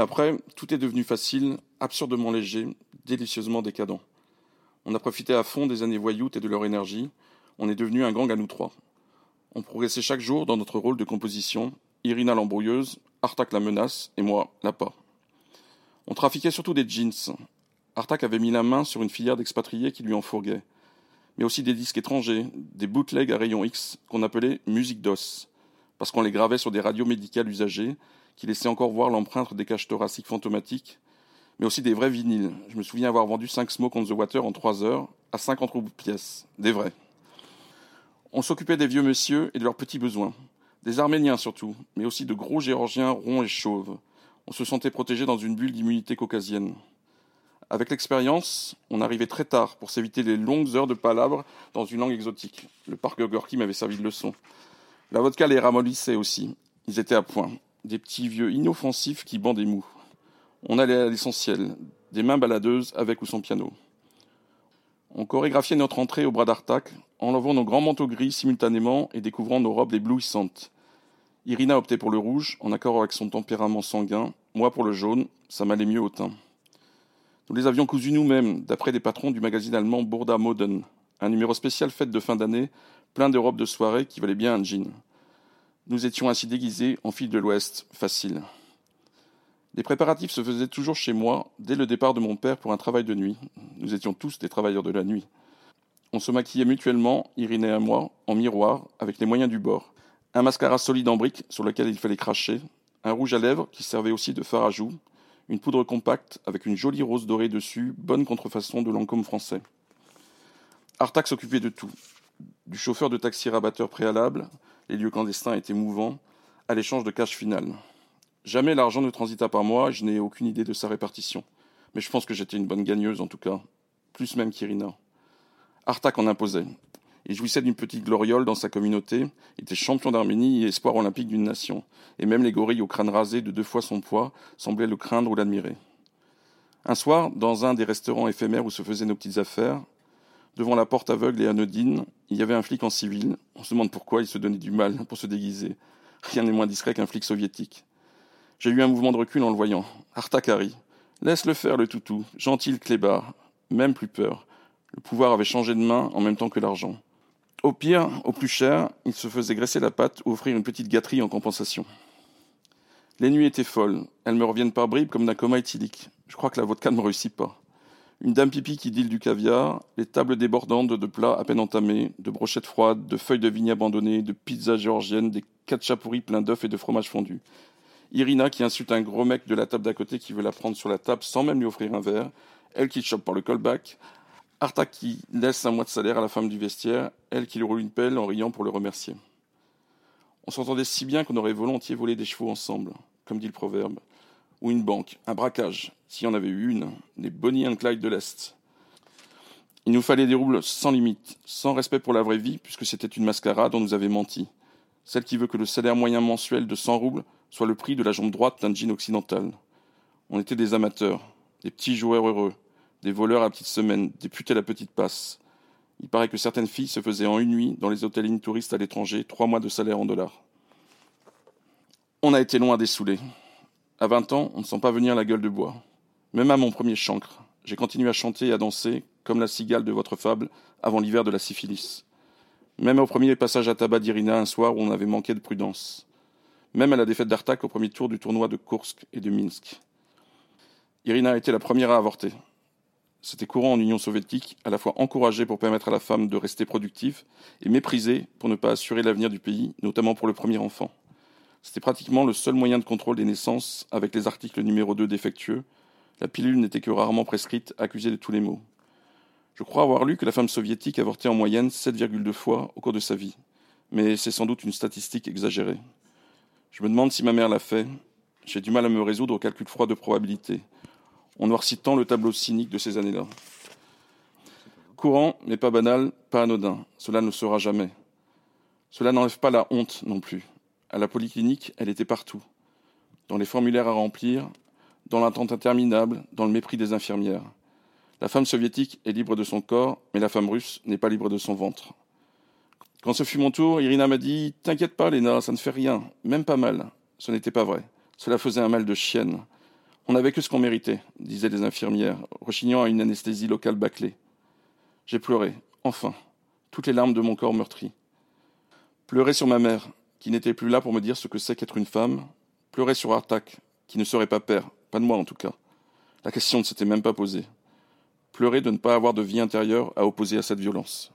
Après, tout est devenu facile, absurdement léger, délicieusement décadent. On a profité à fond des années voyoutes et de leur énergie. On est devenu un gang à nous trois. On progressait chaque jour dans notre rôle de composition. Irina l'embrouilleuse, Artak la menace et moi l'appât. On trafiquait surtout des jeans. Artak avait mis la main sur une filière d'expatriés qui lui en fourguait. Mais aussi des disques étrangers, des bootlegs à rayon X qu'on appelait musique d'os, parce qu'on les gravait sur des radios médicales usagées qui laissaient encore voir l'empreinte des caches thoraciques fantomatiques, mais aussi des vrais vinyles. Je me souviens avoir vendu 5 Smoke on the Water en 3 heures à 50 roubles pièce, des vrais. On s'occupait des vieux messieurs et de leurs petits besoins, des Arméniens surtout, mais aussi de gros Géorgiens ronds et chauves. On se sentait protégé dans une bulle d'immunité caucasienne. Avec l'expérience, on arrivait très tard pour s'éviter les longues heures de palabres dans une langue exotique. Le parc Gorky m'avait servi de leçon. La vodka les ramollissait aussi. Ils étaient à point. Des petits vieux inoffensifs qui bandaient mous. On allait à l'essentiel, des mains baladeuses avec ou sans piano. On chorégraphiait notre entrée au bras d'Artac, enlevant nos grands manteaux gris simultanément et découvrant nos robes éblouissantes. Irina optait pour le rouge, en accord avec son tempérament sanguin, moi pour le jaune, ça m'allait mieux au teint. Nous les avions cousus nous-mêmes, d'après des patrons du magazine allemand Burda Moden, un numéro spécial fête de fin d'année, plein de robes de soirée qui valaient bien un jean. Nous étions ainsi déguisés en fil de l'Ouest, facile. Les préparatifs se faisaient toujours chez moi, dès le départ de mon père pour un travail de nuit. Nous étions tous des travailleurs de la nuit. On se maquillait mutuellement, Irinée et moi, en miroir, avec les moyens du bord. Un mascara solide en brique sur lequel il fallait cracher, un rouge à lèvres qui servait aussi de phare à joue, une poudre compacte avec une jolie rose dorée dessus, bonne contrefaçon de Lancôme français. Artax s'occupait de tout, du chauffeur de taxi rabatteur préalable, les lieux clandestins étaient mouvants, à l'échange de cash final. Jamais l'argent ne transita par moi, je n'ai aucune idée de sa répartition. Mais je pense que j'étais une bonne gagneuse en tout cas, plus même qu'Irina. Artak en imposait. Il jouissait d'une petite gloriole dans sa communauté, était champion d'Arménie et espoir olympique d'une nation, et même les gorilles au crâne rasé de deux fois son poids semblaient le craindre ou l'admirer. Un soir, dans un des restaurants éphémères où se faisaient nos petites affaires, devant la porte aveugle et anodine, il y avait un flic en civil. On se demande pourquoi il se donnait du mal pour se déguiser. Rien n'est moins discret qu'un flic soviétique. J'ai eu un mouvement de recul en le voyant. Artakari. Laisse-le faire, le toutou. Gentil clébard. Même plus peur. Le pouvoir avait changé de main en même temps que l'argent. Au pire, au plus cher, il se faisait graisser la patte ou offrir une petite gâterie en compensation. Les nuits étaient folles. Elles me reviennent par bribes comme d'un coma éthylique. Je crois que la vodka ne me réussit pas. Une dame pipi qui dîle du caviar, les tables débordantes de plats à peine entamés, de brochettes froides, de feuilles de vigne abandonnées, de pizzas géorgiennes, des katchapouris pleins d'œufs et de fromage fondu. Irina qui insulte un gros mec de la table d'à côté qui veut la prendre sur la table sans même lui offrir un verre. Elle qui chope par le callback. Arta qui laisse un mois de salaire à la femme du vestiaire. Elle qui lui roule une pelle en riant pour le remercier. On s'entendait si bien qu'on aurait volontiers volé des chevaux ensemble, comme dit le proverbe. Ou une banque, un braquage, s'il y en avait eu une, des Bonnie and Clyde de l'Est. Il nous fallait des roubles sans limite, sans respect pour la vraie vie, puisque c'était une mascarade dont nous avait menti. Celle qui veut que le salaire moyen mensuel de 100 roubles soit le prix de la jambe droite d'un jean occidental. On était des amateurs, des petits joueurs heureux, des voleurs à petite semaine, des putes à la petite passe. Il paraît que certaines filles se faisaient en une nuit dans les hôtelines touristes à l'étranger trois mois de salaire en dollars. On a été loin à dessouler. À 20 ans, on ne sent pas venir la gueule de bois. Même à mon premier chancre, j'ai continué à chanter et à danser, comme la cigale de votre fable, avant l'hiver de la syphilis. Même au premier passage à tabac d'Irina un soir où on avait manqué de prudence même à la défaite d'Artak au premier tour du tournoi de Kursk et de Minsk. Irina a été la première à avorter. C'était courant en Union soviétique, à la fois encouragé pour permettre à la femme de rester productive et méprisé pour ne pas assurer l'avenir du pays, notamment pour le premier enfant. C'était pratiquement le seul moyen de contrôle des naissances avec les articles numéro 2 défectueux. La pilule n'était que rarement prescrite, accusée de tous les maux. Je crois avoir lu que la femme soviétique avortait en moyenne 7,2 fois au cours de sa vie, mais c'est sans doute une statistique exagérée. Je me demande si ma mère l'a fait. J'ai du mal à me résoudre au calcul froid de probabilité. On noircit tant le tableau cynique de ces années-là. Courant, mais pas banal, pas anodin. Cela ne sera jamais. Cela n'enlève pas la honte non plus. À la polyclinique, elle était partout. Dans les formulaires à remplir, dans l'attente interminable, dans le mépris des infirmières. La femme soviétique est libre de son corps, mais la femme russe n'est pas libre de son ventre. Quand ce fut mon tour, Irina m'a dit T'inquiète pas, Léna, ça ne fait rien, même pas mal. Ce n'était pas vrai. Cela faisait un mal de chienne. On n'avait que ce qu'on méritait, disaient les infirmières, rechignant à une anesthésie locale bâclée. J'ai pleuré, enfin, toutes les larmes de mon corps meurtri. Pleurer sur ma mère, qui n'était plus là pour me dire ce que c'est qu'être une femme. Pleurer sur Artak, qui ne serait pas père, pas de moi en tout cas. La question ne s'était même pas posée. Pleurer de ne pas avoir de vie intérieure à opposer à cette violence.